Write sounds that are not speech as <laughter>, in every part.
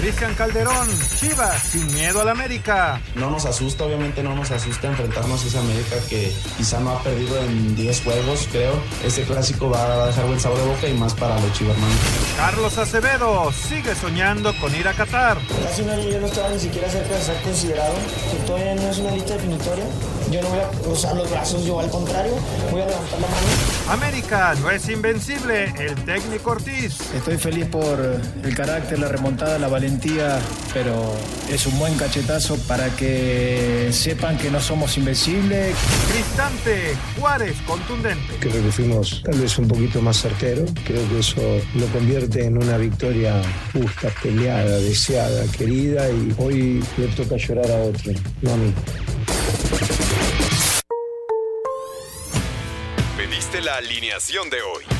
Cristian Calderón, Chivas, sin miedo al América. No nos asusta, obviamente no nos asusta enfrentarnos a esa América que quizá no ha perdido en 10 juegos, creo. Este clásico va a dejar buen sabor de boca y más para los chivermanos. Carlos Acevedo sigue soñando con ir a Qatar. Casi un año yo no estaba ni siquiera cerca de ser considerado, que todavía no es una lista definitoria. Yo no voy a usar los brazos, yo al contrario, voy a levantar la mano. América no es invencible, el técnico Ortiz. Estoy feliz por el carácter, la remontada, la valentía, pero es un buen cachetazo para que sepan que no somos invencibles. Cristante, Juárez, contundente. Creo que fuimos tal vez un poquito más certero. Creo que eso lo convierte en una victoria justa, peleada, deseada, querida y hoy le toca llorar a otro, no a mí. Pediste la alineación de hoy.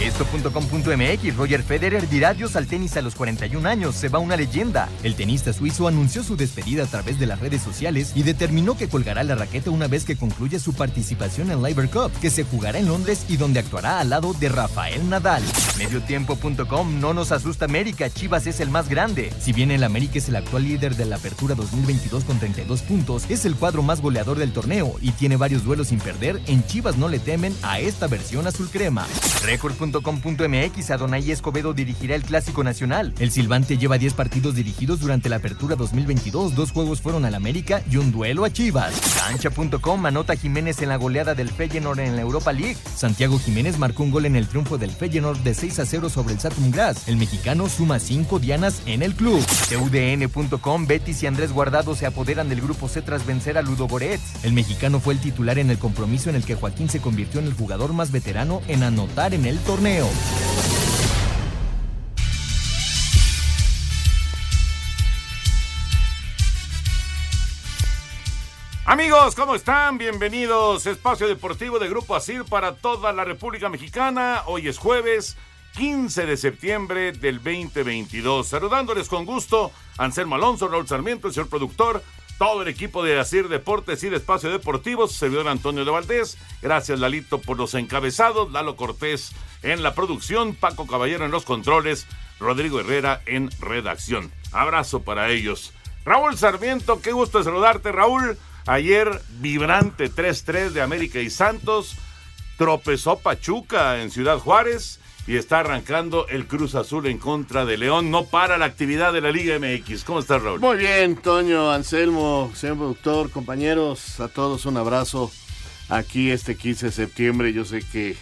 Esto.com.mx, Roger Federer dirá adiós al tenis a los 41 años, se va una leyenda. El tenista suizo anunció su despedida a través de las redes sociales y determinó que colgará la raqueta una vez que concluya su participación en Liver Cup, que se jugará en Londres y donde actuará al lado de Rafael Nadal. Mediotiempo.com, no nos asusta América, Chivas es el más grande. Si bien el América es el actual líder de la apertura 2022 con 32 puntos, es el cuadro más goleador del torneo y tiene varios duelos sin perder, en Chivas no le temen a esta versión azul crema. Adonai Escobedo dirigirá el Clásico Nacional. El Silvante lleva 10 partidos dirigidos durante la apertura 2022, dos juegos fueron al América y un duelo a Chivas. Cancha.com anota Jiménez en la goleada del Feyenoord en la Europa League. Santiago Jiménez marcó un gol en el triunfo del Feyenoord de 6 a 0 sobre el Saturn Graz. El mexicano suma 5 dianas en el club. TUDN.com, Betis y Andrés Guardado se apoderan del grupo C tras vencer a Ludo Goretz. El mexicano fue el titular en el compromiso en el que Joaquín se convirtió en el jugador más veterano en anotar en el torneo. Amigos, ¿cómo están? Bienvenidos a Espacio Deportivo de Grupo Asir para toda la República Mexicana. Hoy es jueves 15 de septiembre del 2022. Saludándoles con gusto, Anselmo Alonso, Raúl Sarmiento, el señor productor, todo el equipo de Asir Deportes y de Espacio Deportivo, su servidor Antonio de Valdés. Gracias, Lalito, por los encabezados. Lalo Cortés en la producción, Paco Caballero en los controles, Rodrigo Herrera en redacción. Abrazo para ellos. Raúl Sarmiento, qué gusto saludarte, Raúl. Ayer, vibrante 3-3 de América y Santos. Tropezó Pachuca en Ciudad Juárez y está arrancando el Cruz Azul en contra de León. No para la actividad de la Liga MX. ¿Cómo estás, Raúl? Muy bien, Toño, Anselmo, señor productor, compañeros, a todos un abrazo aquí este 15 de septiembre. Yo sé que,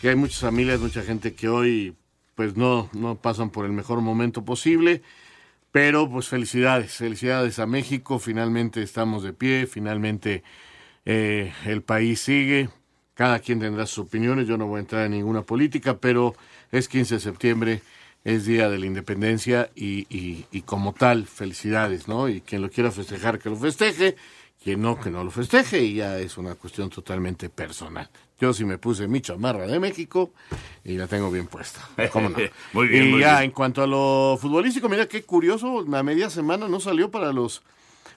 que hay muchas familias, mucha gente que hoy pues no, no pasan por el mejor momento posible. Pero pues felicidades, felicidades a México, finalmente estamos de pie, finalmente eh, el país sigue, cada quien tendrá sus opiniones, yo no voy a entrar en ninguna política, pero es 15 de septiembre, es Día de la Independencia y, y, y como tal, felicidades, ¿no? Y quien lo quiera festejar, que lo festeje, quien no, que no lo festeje, y ya es una cuestión totalmente personal. Yo sí me puse mi chamarra de México y la tengo bien puesta. <laughs> ¿Cómo no? muy bien, y muy ya bien. en cuanto a lo futbolístico, mira qué curioso, la media semana no salió para los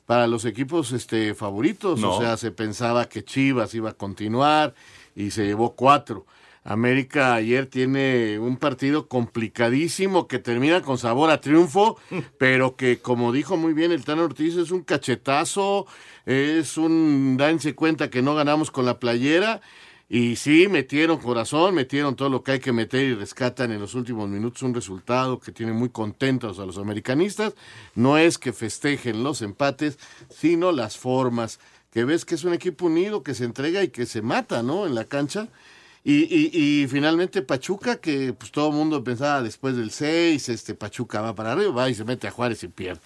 para los equipos este favoritos, No. o sea, se pensaba que Chivas iba a continuar y se llevó cuatro. América ayer tiene un partido complicadísimo que termina con sabor a triunfo, <laughs> pero que como dijo muy bien el Tan Ortiz es un cachetazo, es un dense cuenta que no ganamos con la playera y sí, metieron corazón, metieron todo lo que hay que meter y rescatan en los últimos minutos un resultado que tiene muy contentos a los americanistas. No es que festejen los empates, sino las formas, que ves que es un equipo unido, que se entrega y que se mata, ¿no? En la cancha. Y, y, y finalmente Pachuca, que pues todo el mundo pensaba después del 6, este Pachuca va para arriba, va y se mete a Juárez y pierde.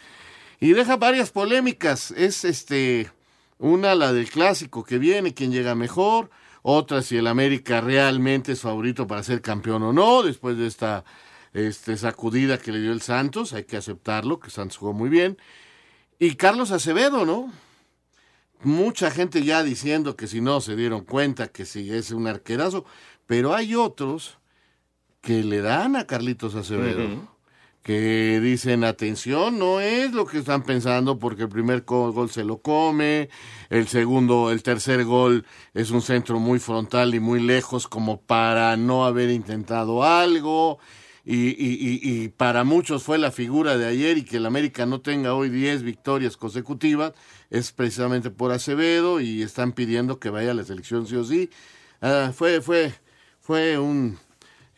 Y deja varias polémicas. Es este una la del clásico que viene, quién llega mejor. Otra si el América realmente es favorito para ser campeón o no, después de esta este, sacudida que le dio el Santos, hay que aceptarlo, que Santos jugó muy bien. Y Carlos Acevedo, ¿no? Mucha gente ya diciendo que si no se dieron cuenta que si es un arquerazo, pero hay otros que le dan a Carlitos Acevedo que dicen, atención, no es lo que están pensando porque el primer gol se lo come, el segundo, el tercer gol es un centro muy frontal y muy lejos como para no haber intentado algo. Y, y, y, para muchos fue la figura de ayer y que el América no tenga hoy 10 victorias consecutivas es precisamente por Acevedo y están pidiendo que vaya a la selección sí o sí. Ah, fue, fue, fue un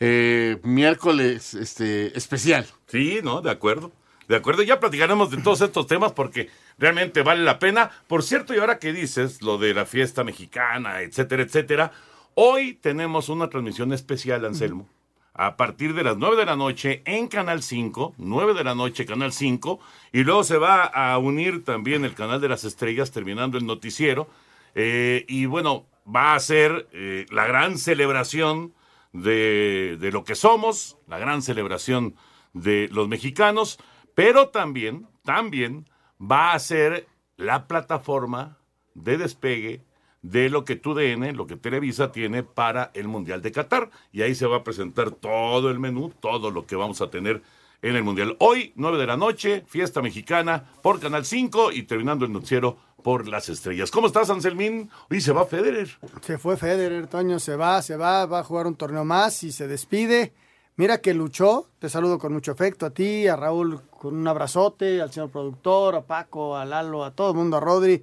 eh, miércoles este, especial. Sí, no, de acuerdo. De acuerdo, ya platicaremos de todos estos temas porque realmente vale la pena. Por cierto, y ahora que dices lo de la fiesta mexicana, etcétera, etcétera, hoy tenemos una transmisión especial, Anselmo, a partir de las 9 de la noche en Canal 5, 9 de la noche Canal 5, y luego se va a unir también el Canal de las Estrellas terminando el noticiero. Eh, y bueno, va a ser eh, la gran celebración de, de lo que somos, la gran celebración de los mexicanos, pero también, también va a ser la plataforma de despegue de lo que TUDN, lo que Televisa tiene para el Mundial de Qatar. Y ahí se va a presentar todo el menú, todo lo que vamos a tener en el Mundial. Hoy, 9 de la noche, fiesta mexicana por Canal 5 y terminando el noticiero por las estrellas. ¿Cómo estás, Anselmín? Hoy se va Federer. Se fue Federer, Toño, se va, se va, va a jugar un torneo más y se despide. Mira que luchó, te saludo con mucho afecto a ti, a Raúl con un abrazote, al señor productor, a Paco, a Lalo, a todo el mundo, a Rodri.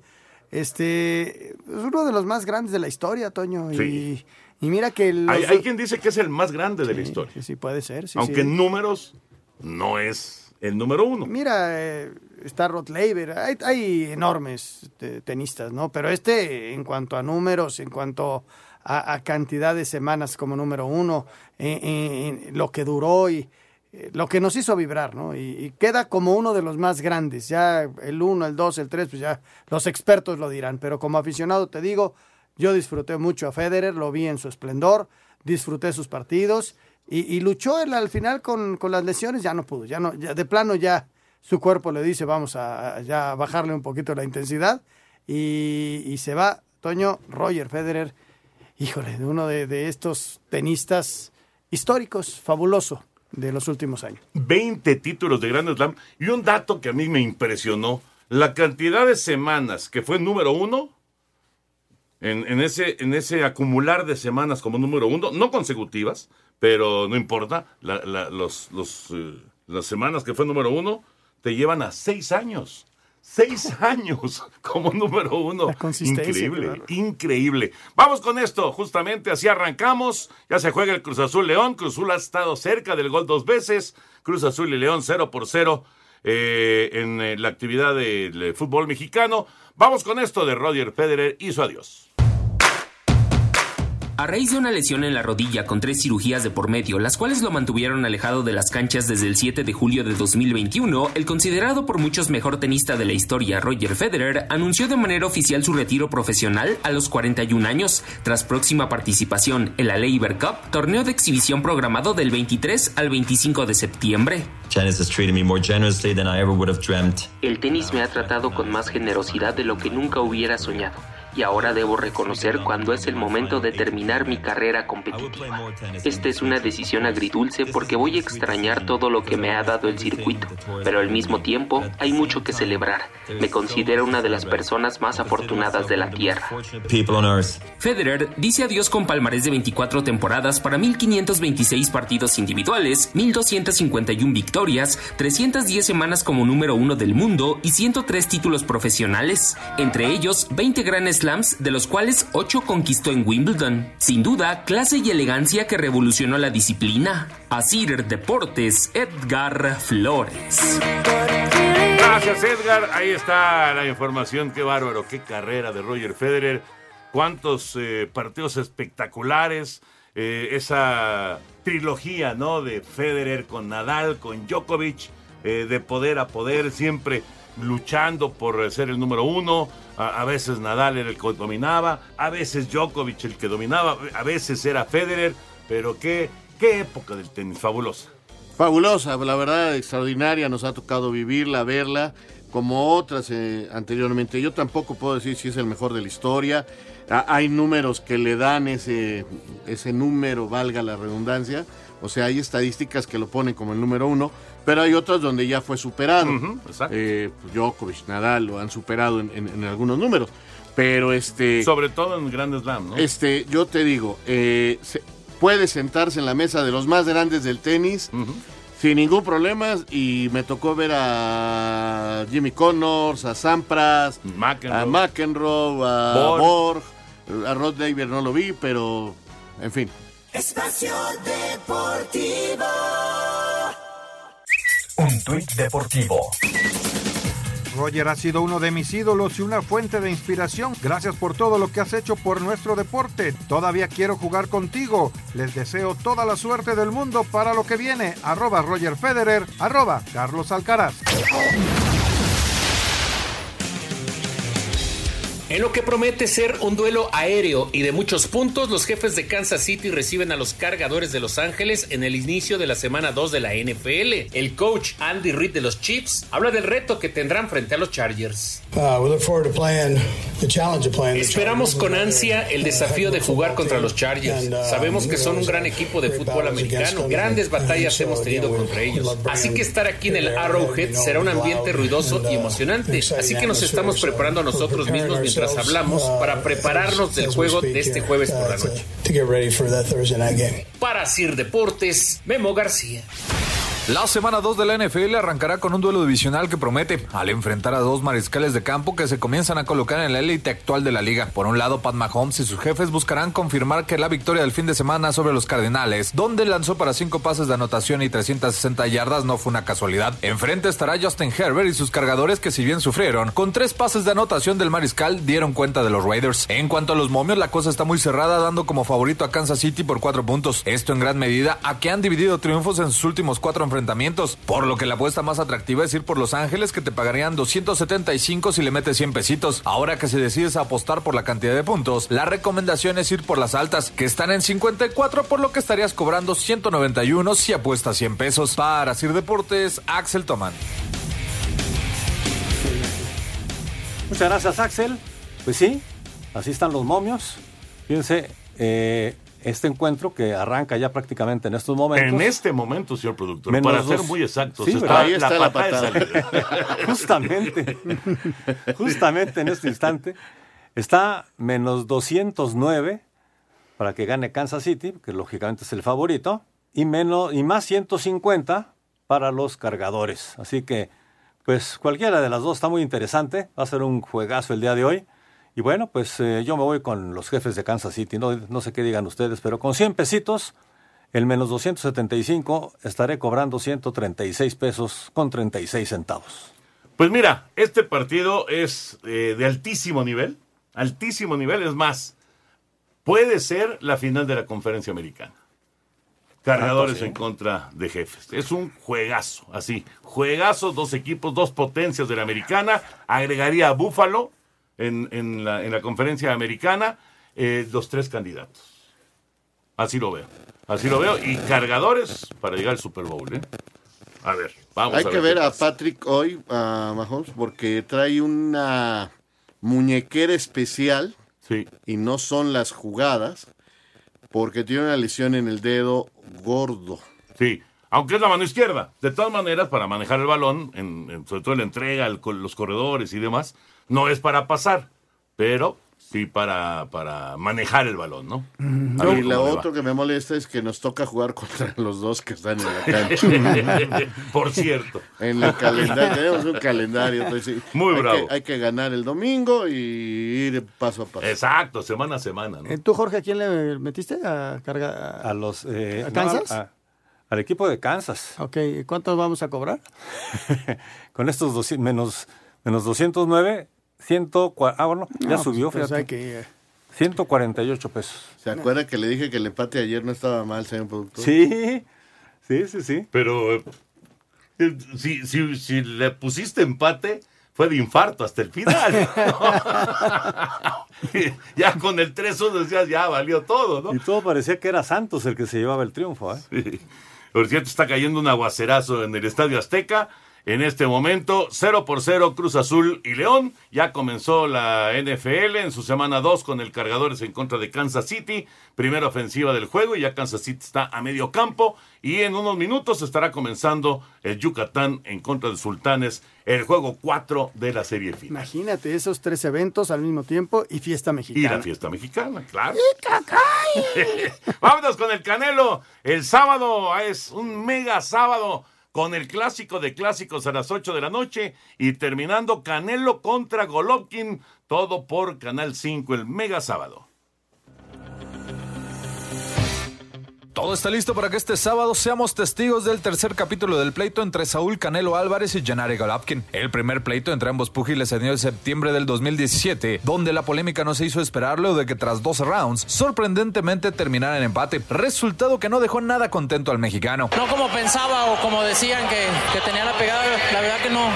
Este es uno de los más grandes de la historia, Toño. Y, mira que... Hay, quien dice que es el más grande de la historia. Sí, sí, puede ser. Aunque en números no es el número uno. Mira, eh, está Rod Laver, hay, enormes tenistas, ¿no? Pero este, en cuanto a números, en cuanto a, cantidad de semanas como número uno, lo que duró y eh, lo que nos hizo vibrar, ¿no? Y, queda como uno de los más grandes. Ya el uno, el dos, el tres, pues ya los expertos lo dirán. Pero como aficionado te digo, yo disfruté mucho a Federer, lo vi en su esplendor, disfruté sus partidos y, luchó él al final con, las lesiones, ya no pudo, ya no, ya de plano ya su cuerpo le dice vamos a, ya bajarle un poquito la intensidad y, se va Toño Roger Federer híjole, uno de, estos tenistas históricos, fabuloso de los últimos años. 20 títulos de Grand Slam y un dato que a mí me impresionó, la cantidad de semanas que fue número uno en, ese, en ese acumular de semanas como número uno, no consecutivas, pero no importa, los, eh, las semanas que fue número uno te llevan a seis años seis <laughs> años como número uno. Increíble, increíble. Vamos con esto, justamente así arrancamos. Ya se juega el Cruz Azul León. Cruz Azul ha estado cerca del gol dos veces. Cruz Azul y León 0 por 0 eh, en eh, la actividad del fútbol mexicano. Vamos con esto de Roger Federer y su adiós. A raíz de una lesión en la rodilla con tres cirugías de por medio, las cuales lo mantuvieron alejado de las canchas desde el 7 de julio de 2021, el considerado por muchos mejor tenista de la historia, Roger Federer, anunció de manera oficial su retiro profesional a los 41 años, tras próxima participación en la Labor Cup, torneo de exhibición programado del 23 al 25 de septiembre. El tenis me ha tratado con más generosidad de lo que nunca hubiera soñado y ahora debo reconocer cuando es el momento de terminar mi carrera competitiva. Esta es una decisión agridulce porque voy a extrañar todo lo que me ha dado el circuito, pero al mismo tiempo hay mucho que celebrar. Me considero una de las personas más afortunadas de la Tierra. Federer dice adiós con palmarés de 24 temporadas para 1.526 partidos individuales, 1.251 victorias, 310 semanas como número uno del mundo y 103 títulos profesionales, entre ellos 20 grandes de los cuales 8 conquistó en Wimbledon. Sin duda, clase y elegancia que revolucionó la disciplina. Asir Deportes, Edgar Flores. Gracias, Edgar. Ahí está la información. Qué bárbaro, qué carrera de Roger Federer. Cuántos eh, partidos espectaculares. Eh, esa trilogía, ¿no? De Federer con Nadal, con Djokovic, eh, de poder a poder, siempre luchando por ser el número uno. A, veces Nadal era el que dominaba, a veces Djokovic el que dominaba, a veces era Federer. Pero qué, qué época del tenis, fabulosa. Fabulosa, la verdad, extraordinaria. Nos ha tocado vivirla, verla, como otras eh, anteriormente. Yo tampoco puedo decir si es el mejor de la historia. Ah, hay números que le dan ese, ese número, valga la redundancia. O sea, hay estadísticas que lo ponen como el número uno, pero hay otras donde ya fue superado. Ujú, exacto. Eh, pues, Djokovic, Nadal lo han superado en, en- en algunos números. Pero este. Sobre todo en Grand Slam, ¿no? Este, yo te digo, eh, se- puede sentarse en la mesa de los más grandes del tenis sin ningún problema. Y me tocó ver a Jimmy Connors, a Sampras, McEnroe. a McEnroe, a Borg. Borg, a Rod Laver no lo vi, pero en fin. Espacio Deportivo. Tuit deportivo. Roger ha sido uno de mis ídolos y una fuente de inspiración. Gracias por todo lo que has hecho por nuestro deporte. Todavía quiero jugar contigo. Les deseo toda la suerte del mundo para lo que viene. Arroba Roger Federer, arroba Carlos Alcaraz. En lo que promete ser un duelo aéreo y de muchos puntos, los jefes de Kansas City reciben a los cargadores de Los Ángeles en el inicio de la semana 2 de la NFL. El coach Andy Reid de los Chiefs habla del reto que tendrán frente a los Chargers. Uh, Esperamos con ansia el desafío de jugar contra los Chargers. Sabemos que son un gran equipo de fútbol americano. Grandes batallas hemos tenido contra ellos. Así que estar aquí en el Arrowhead será un ambiente ruidoso y emocionante. Así que nos estamos preparando a nosotros mismos mientras hablamos para prepararnos del juego de este jueves por la noche. To get ready for that Thursday night game. Para Sir Deportes, Memo García. La semana 2 de la NFL arrancará con un duelo divisional que promete, al enfrentar a dos mariscales de campo que se comienzan a colocar en la élite actual de la liga. Por un lado, Pat Mahomes y sus jefes buscarán confirmar que la victoria del fin de semana sobre los Cardinales, donde lanzó para cinco pases de anotación y 360 yardas, no fue una casualidad. Enfrente estará Justin Herbert y sus cargadores que si bien sufrieron, con tres pases de anotación del mariscal dieron cuenta de los Raiders. En cuanto a los momios, la cosa está muy cerrada, dando como favorito a Kansas City por cuatro puntos. Esto en gran medida a que han dividido triunfos en sus últimos cuatro enfrentamientos, por lo que la apuesta más atractiva es ir por Los Ángeles que te pagarían 275 si le metes 100 pesitos. Ahora que si decides apostar por la cantidad de puntos, la recomendación es ir por las altas, que están en 54, por lo que estarías cobrando 191 si apuestas 100 pesos. Para Sir Deportes, Axel Toman. Muchas gracias, Axel. Pues sí, así están los momios. Fíjense, eh, este encuentro que arranca ya prácticamente en estos momentos. En este momento, señor productor, Menos para ser dos. muy exactos, Sí, está. Ahí está la patada de patada. salida. <laughs> justamente, justamente en este instante, está menos 209 para que gane Kansas City, que lógicamente es el favorito, y, menos, y más 150 para los cargadores. Así que, pues cualquiera de las dos está muy interesante. Va a ser un juegazo el día de hoy. Y bueno, pues eh, yo me voy con los jefes de Kansas City. No, no sé qué digan ustedes, pero con 100 pesitos, el menos 275, estaré cobrando 136 pesos con 36 centavos. Pues mira, este partido es eh, de altísimo nivel, altísimo nivel, es más, puede ser la final de la conferencia americana. Cargadores Tanto, sí. en contra de jefes. Es un juegazo, así. Juegazo, dos equipos, dos potencias de la americana. Agregaría a Buffalo en, en la, en la conferencia americana eh, los tres candidatos. Así lo veo. Así lo veo. Y cargadores para llegar al Super Bowl. ¿eh? A ver, vamos Hay a que ver. ver qué a. Patrick hoy, a Mahomes, porque trae una muñequera especial. Y no son las jugadas, porque tiene una lesión en el dedo gordo. Sí, aunque es la mano izquierda. De todas maneras, para manejar el balón, en, en- sobre todo en la entrega, el los corredores y demás, no es para pasar, pero sí para, para manejar el balón, ¿no? Y lo otro que me molesta es que nos toca jugar contra <laughs> los dos que están en la cancha. <laughs> Por cierto. En el calendario, tenemos un calendario. entonces sí, Muy hay bravo. Que, hay que ganar el domingo y ir paso a paso. Exacto, semana a semana, ¿no? Eh, ¿Tú, Jorge, a quién le metiste a cargar? A los... eh, ¿A no, Kansas? a- al equipo de Kansas. Ok, ¿cuánto vamos a cobrar? <laughs> Con estos 200 menos, menos 209, 100, ah, bueno, ya No, subió, pues, fíjate. que, eh, 148 pesos. ¿Se acuerda que le dije que el empate ayer no estaba mal, señor productor? Sí, sí, sí, sí. Pero eh, si, si, si le pusiste empate, fue de infarto hasta el final. <laughs> <laughs> ya con el 3-1 decías, ya valió todo, ¿no? Y todo parecía que era Santos el que se llevaba el triunfo, ¿eh? Sí. Por cierto, está cayendo un aguacerazo en el Estadio Azteca. En este momento, 0 por 0 Cruz Azul y León. Ya comenzó la NFL en su semana 2 con el Cargadores en contra de Kansas City. Primera ofensiva del juego y ya Kansas City está a medio campo. Y en unos minutos estará comenzando el Yucatán en contra de Sultanes, el juego 4 de la serie final. Imagínate esos tres eventos al mismo tiempo y fiesta Y mexicana. la fiesta mexicana, claro. <laughs> Vámonos con el Canelo. El sábado es un mega sábado con el clásico de clásicos a las 8 de la noche y terminando Canelo contra Golovkin, todo por Canal 5 el mega sábado. Todo está listo para que este sábado seamos testigos del tercer capítulo del pleito entre Saúl Canelo Álvarez y Gennady Golovkin. El primer pleito entre ambos púgiles se dio en septiembre del 2017, donde la polémica no se hizo esperar luego de que tras 12 rounds, sorprendentemente terminara en empate, resultado que no dejó nada contento al mexicano. No como pensaba o como decían que, que tenía la pegada, la verdad que no,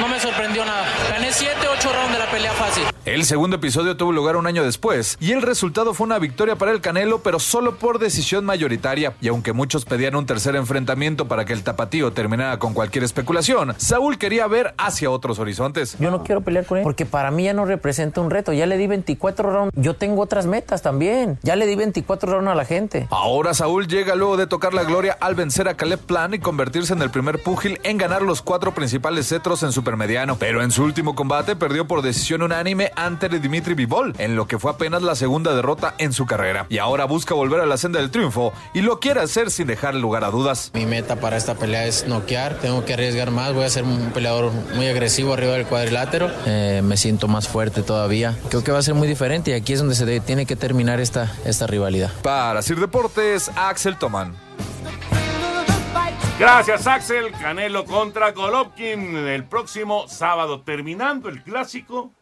no me sorprendió nada. Gané 7, 8 rounds de la pelea fácil. El segundo episodio tuvo lugar un año después y el resultado fue una victoria para el Canelo, pero solo por decisión mayoritaria. Y aunque muchos pedían un tercer enfrentamiento para que el tapatío terminara con cualquier especulación, Saúl quería ver hacia otros horizontes. Yo no quiero pelear con él porque para mí ya no representa un reto. Ya le di 24 rounds. Yo tengo otras metas también. Ya le di 24 rounds a la gente. Ahora Saúl llega luego de tocar la gloria al vencer a Caleb Plan y convertirse en el primer púgil en ganar los cuatro principales cetros en supermediano. Pero en su último combate perdió por decisión unánime ante Dimitri Bivol, en lo que fue apenas la segunda derrota en su carrera. Y ahora busca volver a la senda del triunfo y lo quiere hacer sin dejar lugar a dudas. Mi meta para esta pelea es noquear. Tengo que arriesgar más. Voy a ser un peleador muy agresivo arriba del cuadrilátero. Eh, me siento más fuerte todavía. Creo que va a ser muy diferente y aquí es donde se debe- tiene que terminar esta, esta rivalidad. Para Sir Deportes, Axel Toman. Gracias, Axel. Canelo contra Golovkin el próximo sábado. Terminando el clásico,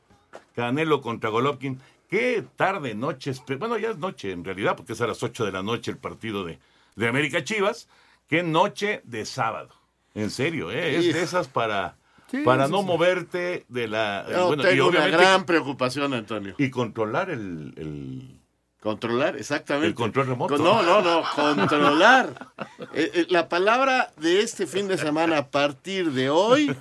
Canelo contra Golovkin. Qué tarde, noche. espe- Bueno, ya es noche en realidad, porque es a las 8 de la noche el partido de, de América Chivas. Qué noche de sábado. En serio, ¿eh? es de esas para, Sí, para no moverte de la. Yo bueno, y tengo una obviamente- gran preocupación, Antonio. Y controlar el. el- Controlar, exactamente. El control remoto. No, no, no, controlar. Eh, eh, la palabra de este fin de semana a partir de hoy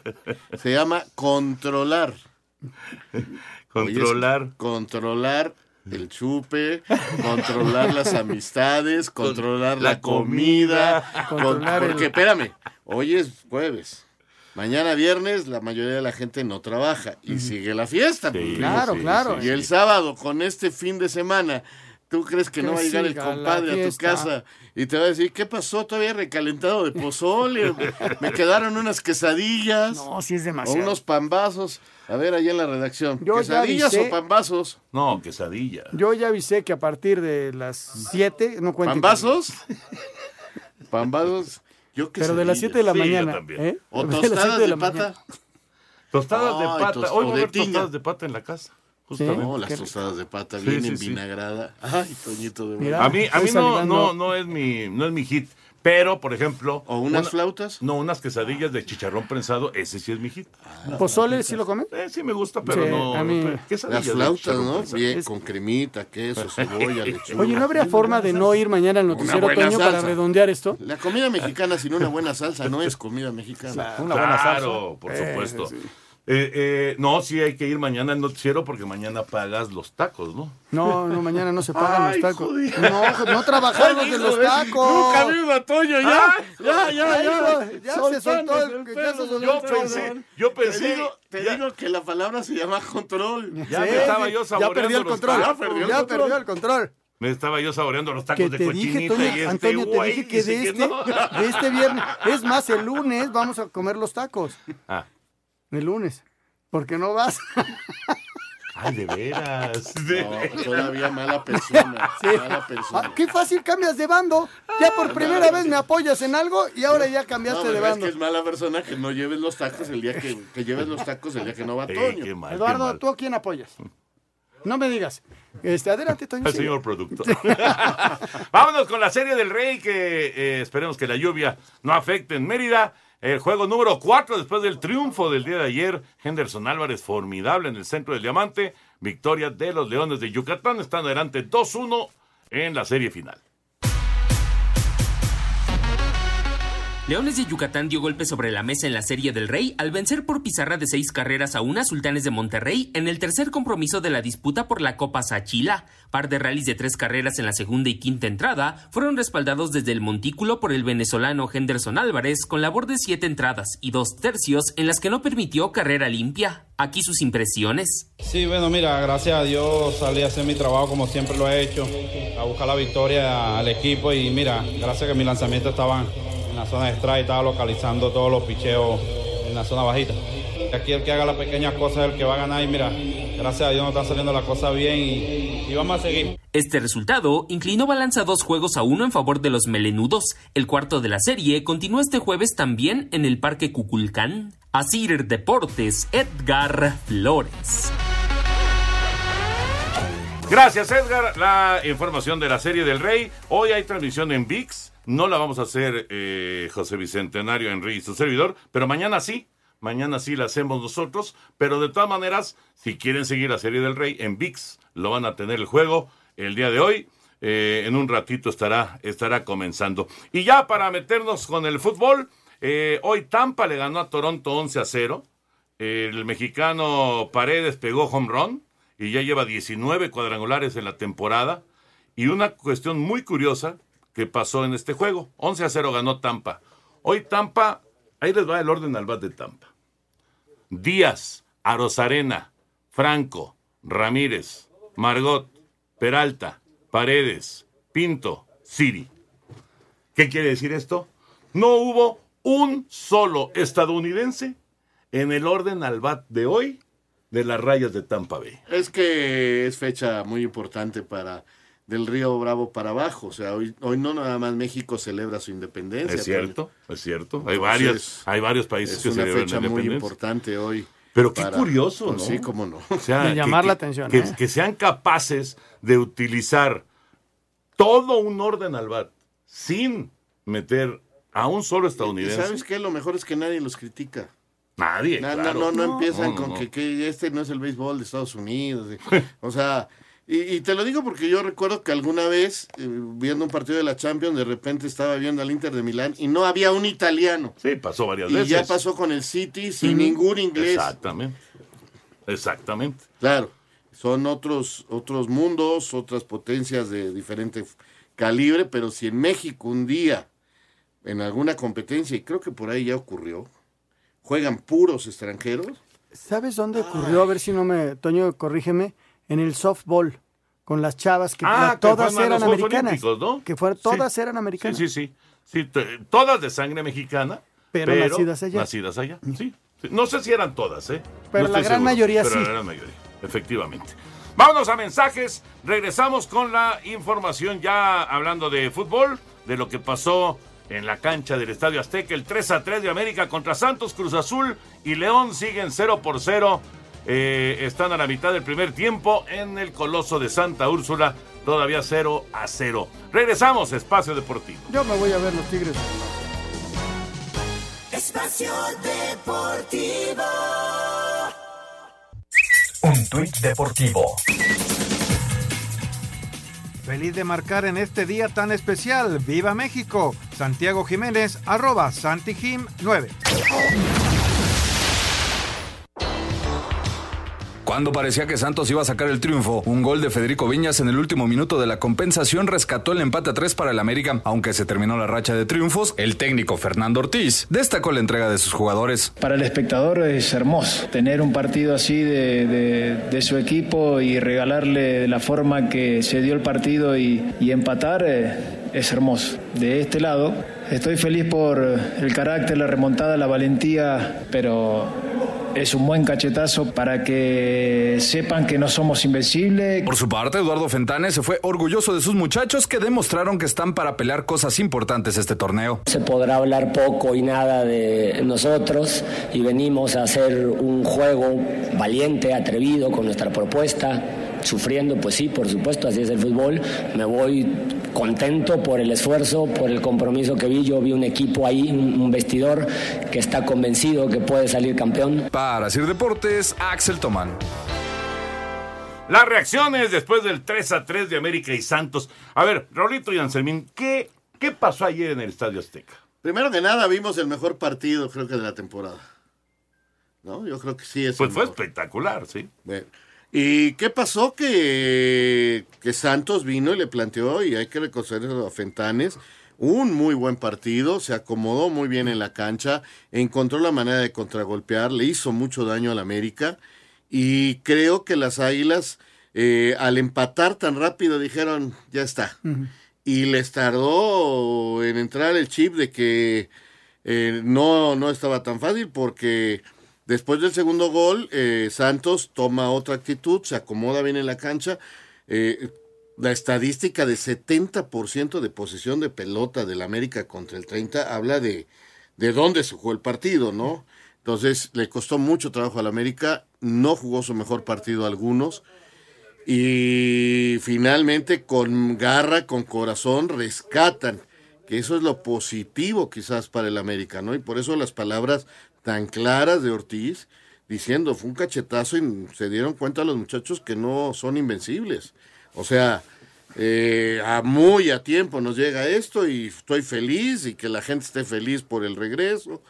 se llama controlar. <laughs> Controlar. Controlar el chupe, controlar las <laughs> amistades, controlar la, La comida. comida, con- controlar el- porque, espérame, hoy es jueves. Mañana viernes la mayoría de la gente no trabaja y sigue la fiesta. Claro, sí, claro. Y el sábado, con este fin de semana, ¿tú crees que no va a llegar el compadre a tu casa y te va a decir, ¿qué pasó? Todavía recalentado de pozole. Me quedaron unas quesadillas. No, sí es O demasiado. unos pambazos. A ver, allá en la redacción. Yo ¿Quesadillas avisé- o pambazos? No, quesadilla. Yo ya avisé que a partir de las 7 no cuenten. ¿Pambazos? <laughs> Pambazos. Yo Pero de las 7 de la Sí, mañana. también. ¿eh? O <laughs> De las tostadas siete de, la pata. mañana. Tostadas de pata. tos- Hoy o a de haber tostadas de pata en la casa. Justamente. No, las Qué tostadas de pata Sí, bien sí, en sí. vinagrada. Ay, Toñito de Mira. verdad. A mí, a mí no, no, no es mi, no es mi hit. Pero, por ejemplo. ¿O unas una- flautas? No, unas quesadillas de chicharrón prensado, ese sí es mi hit. ¿Pozole sí lo comen? Eh, sí me gusta, pero Sí, no. a mí- pero quesadillas Las flautas, ¿no? prensado. Bien, Es- con cremita, queso, <laughs> cebolla, lechuga. Oye, ¿no habría forma de no ir mañana al noticiero Toño para redondear esto? La comida mexicana sin una buena salsa no es comida mexicana. Una buena salsa. Claro, por Eh, supuesto. sí. Eh, eh, no, sí hay que ir mañana al noticiero porque mañana pagas los tacos, ¿no? No, no, mañana no se <laughs> pagan Ay, los tacos. joder. No, no <laughs> trabajar los de los de- tacos. Nunca vi a Toño, ya, ya, ya, Ay, ya. no, ya se soltó el- el ya se soltó yo el pensé, Yo Te pensé. digo, te ya, digo que la palabra se llama control. ya Sí, me estaba ya perdió el control. Ya perdió el Ya control. perdió el control. Me estaba yo saboreando los Que tacos de te dije, cochinita Toño, y este Antonio, te dije que de que este, no. de este viernes, es más, el lunes vamos a comer los tacos. Ah. El lunes. Porque no vas. Ay, de veras. <laughs> No, todavía mala persona. <laughs> Sí. Mala persona. Ah, qué fácil cambias de bando. Ya por primera vez me apoyas en algo y ahora ya No, cambiaste de pero es bando. que es mala persona que no lleves los tacos el día que, que lleves los tacos el día que no va Eh, Toño. qué mal, qué Eduardo, mal. ¿tú a quién apoyas? No me digas. Este, adelante, Toño. Sigue. señor productor. <laughs> Vámonos con la serie del Rey, que eh, esperemos que la lluvia no afecte en Mérida. El juego número 4 después del triunfo del día de ayer. Henderson Álvarez formidable en el centro del diamante. Victoria de los Leones de Yucatán. Están adelante 2-1 en la serie final. Leones de Yucatán dio golpe sobre la mesa en la Serie del Rey al vencer por pizarra de seis carreras a una Sultanes de Monterrey en el tercer compromiso de la disputa por la Copa Sachila. Par de rallies de tres carreras en la segunda y quinta entrada fueron respaldados desde el montículo por el venezolano Henderson Álvarez con labor de siete entradas y dos tercios en las que no permitió carrera limpia. Aquí sus impresiones. Sí, bueno, mira, gracias a Dios salí a hacer mi trabajo como siempre lo he hecho, a buscar la victoria al equipo y mira, gracias a que mi lanzamiento estaban en la zona de strike, estaba localizando todos los picheos en la zona bajita. Aquí el que haga las pequeñas cosas es el que va a ganar y mira, gracias a Dios nos está saliendo la cosa bien y, y vamos a seguir. Este resultado inclinó balanza dos juegos a uno en favor de los melenudos. El cuarto de la serie continúa este jueves también en el Parque Cuculcán. Asir Deportes, Edgar Flores. Gracias, Edgar. La información de la Serie del Rey. Hoy hay transmisión en VIX. No la vamos a hacer eh, José Bicentenario Henry y su servidor, pero mañana sí. Mañana sí la hacemos nosotros. Pero de todas maneras, si quieren seguir la Serie del Rey en VIX, lo van a tener el juego el día de hoy. Eh, en un ratito estará, estará comenzando. Y ya para meternos con el fútbol, eh, hoy Tampa le ganó a Toronto 11 a 0. El mexicano Paredes pegó home run y ya lleva 19 cuadrangulares en la temporada. Y una cuestión muy curiosa que pasó en este juego. 11 a 0 ganó Tampa. Hoy Tampa, ahí les va el orden al bat de Tampa. Díaz, Arozarena, Franco, Ramírez, Margot, Peralta, Paredes, Pinto, Siri. ¿Qué quiere decir esto? No hubo un solo estadounidense en el orden al bat de hoy de las rayas de Tampa Bay. Es que es fecha muy importante para del Río Bravo para abajo. O sea, hoy, hoy no nada más México celebra su independencia. Es cierto, es cierto. Hay, Entonces, varios, hay varios países Es que una celebran fecha la muy independencia. importante hoy. Pero qué para- curioso, ¿no? Pues sí, cómo no. O <laughs> sea, De llamar que- la atención, Que, ¿eh? que sean capaces de utilizar todo un orden al bat sin meter a un solo ¿Y estadounidense. sabes qué? Lo mejor es que nadie los critica. Nadie. No, no, claro. no, no empiezan No, no, con no. Que, que este no es el béisbol de Estados Unidos. <laughs> o sea, y, y te lo digo porque yo recuerdo que alguna vez, eh, viendo un partido de la Champions, de repente estaba viendo al Inter de Milán y no había un italiano. Sí, pasó varias Y veces. ya pasó con el City sin ningún inglés. Exactamente. Exactamente. Claro, son otros, otros mundos, otras potencias de diferente calibre, pero si en México un día, en alguna competencia, y creo que por ahí ya ocurrió, juegan puros extranjeros, ¿Sabes dónde ocurrió? A ver si no me... Toño, corrígeme. En el softball, con las chavas que Ah, la- que todas eran los Juegos americanas. Olímpicos, ¿no? Que todas eran americanas. Sí, sí, sí. Todas de sangre mexicana. Pero nacidas allá. Nacidas allá, sí. Sí. No sé si eran todas, ¿eh? Pero No la gran mayoría pero sí. la gran mayoría, efectivamente. Vámonos a mensajes. Regresamos con la información ya hablando de fútbol, de lo que pasó en la cancha del Estadio Azteca, el 3 a 3 de América contra Santos, Cruz Azul y León siguen 0 por 0. Eh, están a la mitad del primer tiempo en el Coloso de Santa Úrsula, todavía 0 a 0. Regresamos, Espacio Deportivo. Yo me voy a ver los Tigres. Espacio Deportivo. Un tuit deportivo. Feliz de marcar en este día tan especial. ¡Viva México! Santiago Jiménez, arroba SantiJim9. Cuando parecía que Santos iba a sacar el triunfo, un gol de Federico Viñas en el último minuto de la compensación rescató el empate a 3 para el América. Aunque se terminó la racha de triunfos, el técnico Fernando Ortiz destacó la entrega de sus jugadores. Para el espectador es hermoso tener un partido así de, su equipo y regalarle la forma que se dio el partido y, y empatar eh, es hermoso. De este lado estoy feliz por el carácter, la remontada, la valentía, pero es un buen cachetazo para que sepan que no somos invencibles. Por su parte, Eduardo Fentanes se fue orgulloso de sus muchachos que demostraron que están para pelear cosas importantes este torneo. Se podrá hablar poco y nada de nosotros y venimos a hacer un juego valiente, atrevido con nuestra propuesta, sufriendo, pues sí, por supuesto, así es el fútbol. Me voy contento por el esfuerzo, por el compromiso que vi. Yo vi un equipo ahí, un, vestidor que está convencido que puede salir campeón. Para Sir Deportes, Axel Tomán. Las reacciones después del 3 a 3 de América y Santos. A ver, Raulito y Anselmín, ¿qué, ¿qué pasó ayer en el Estadio Azteca? Primero que nada, vimos el mejor partido, creo que de la temporada. ¿No? Yo creo que sí es. Pues fue mejor. espectacular, sí. Bueno, ¿Y qué pasó? Que, que Santos vino y le planteó, y hay que reconocerlo a Fentanes, un muy buen partido, se acomodó muy bien en la cancha, encontró la manera de contragolpear, le hizo mucho daño al América, y creo que las Águilas, eh, al empatar tan rápido, dijeron, ya está. Y les tardó en entrar el chip de que eh, no, no estaba tan fácil porque después del segundo gol, eh, Santos toma otra actitud, se acomoda bien en la cancha. Eh, la estadística de 70% de posesión de pelota del América contra el 30 habla de, de dónde se jugó el partido, ¿no? Entonces le costó mucho trabajo al América, no jugó su mejor partido a algunos y finalmente con garra, con corazón, rescatan, que eso es lo positivo quizás para el América, ¿no? Y por eso las palabras tan claras de Ortiz diciendo, fue un cachetazo y se dieron cuenta los muchachos que no son invencibles. O sea, eh, a muy a tiempo nos llega esto y estoy feliz y que la gente esté feliz por el regreso.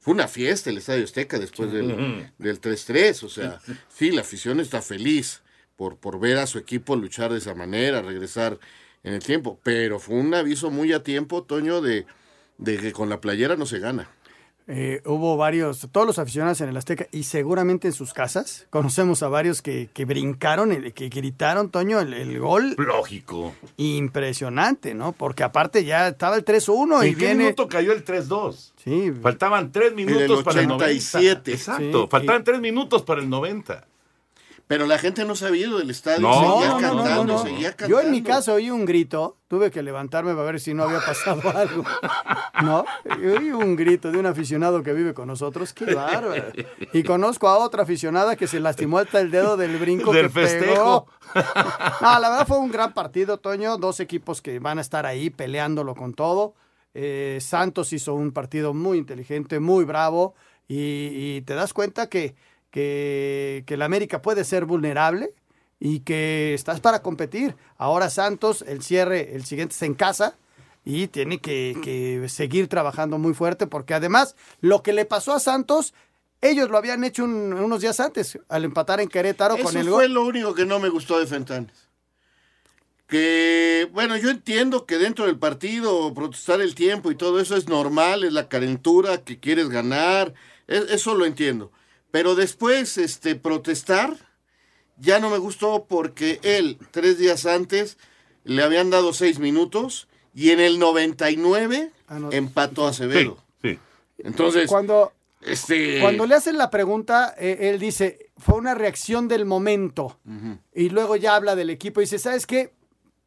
Fue una fiesta el Estadio Azteca después del, del 3-3, o sea, sí, la afición está feliz por, por ver a su equipo luchar de esa manera, regresar en el tiempo, pero fue un aviso muy a tiempo, Toño, de, de que con la playera no se gana. Eh, hubo varios, todos los aficionados en el Azteca y seguramente en sus casas. Conocemos a varios que, que brincaron, el- que gritaron, Toño, el, el gol. Lógico. Impresionante, ¿no? Porque aparte ya estaba el 3-1 y ¿En qué viene... minuto cayó el 3-2? Sí. Faltaban tres minutos para el 90. 87. Exacto, Sí, faltaban y- tres minutos para el 90. Pero la gente no sabía del estadio, No, seguía no, no, no, cantando, no. seguía cantando. Yo en mi caso oí un grito, tuve que levantarme para ver si no había pasado <laughs> algo. ¿No? Y oí un grito de un aficionado que vive con nosotros, qué bárbaro. Y conozco a otra aficionada que se lastimó hasta el dedo del brinco Del que festejo. pegó. <laughs> No, la verdad fue un gran partido, Toño. Dos equipos que van a estar ahí peleándolo con todo. Eh, Santos hizo un partido muy inteligente, muy bravo. Y, y te das cuenta que, que, que el América puede ser vulnerable y que estás para competir. Ahora Santos, el cierre, el siguiente es en casa y tiene que, que seguir trabajando muy fuerte porque además lo que le pasó a Santos, ellos lo habían hecho un- unos días antes al empatar en Querétaro Eso con el fue gol. lo único que no me gustó de Fentanes. Que, bueno, yo entiendo que dentro del partido protestar el tiempo y todo eso es normal, es la calentura, que quieres ganar, e- eso lo entiendo. Pero después, este, protestar, ya no me gustó porque él, tres días antes, le habían dado seis minutos y en el 99 Ah, no. empató a Acevedo. Sí, Entonces, Cuando, este... cuando le hacen la pregunta, eh, él dice, fue una reacción del momento. Y luego ya habla del equipo y dice, ¿sabes qué?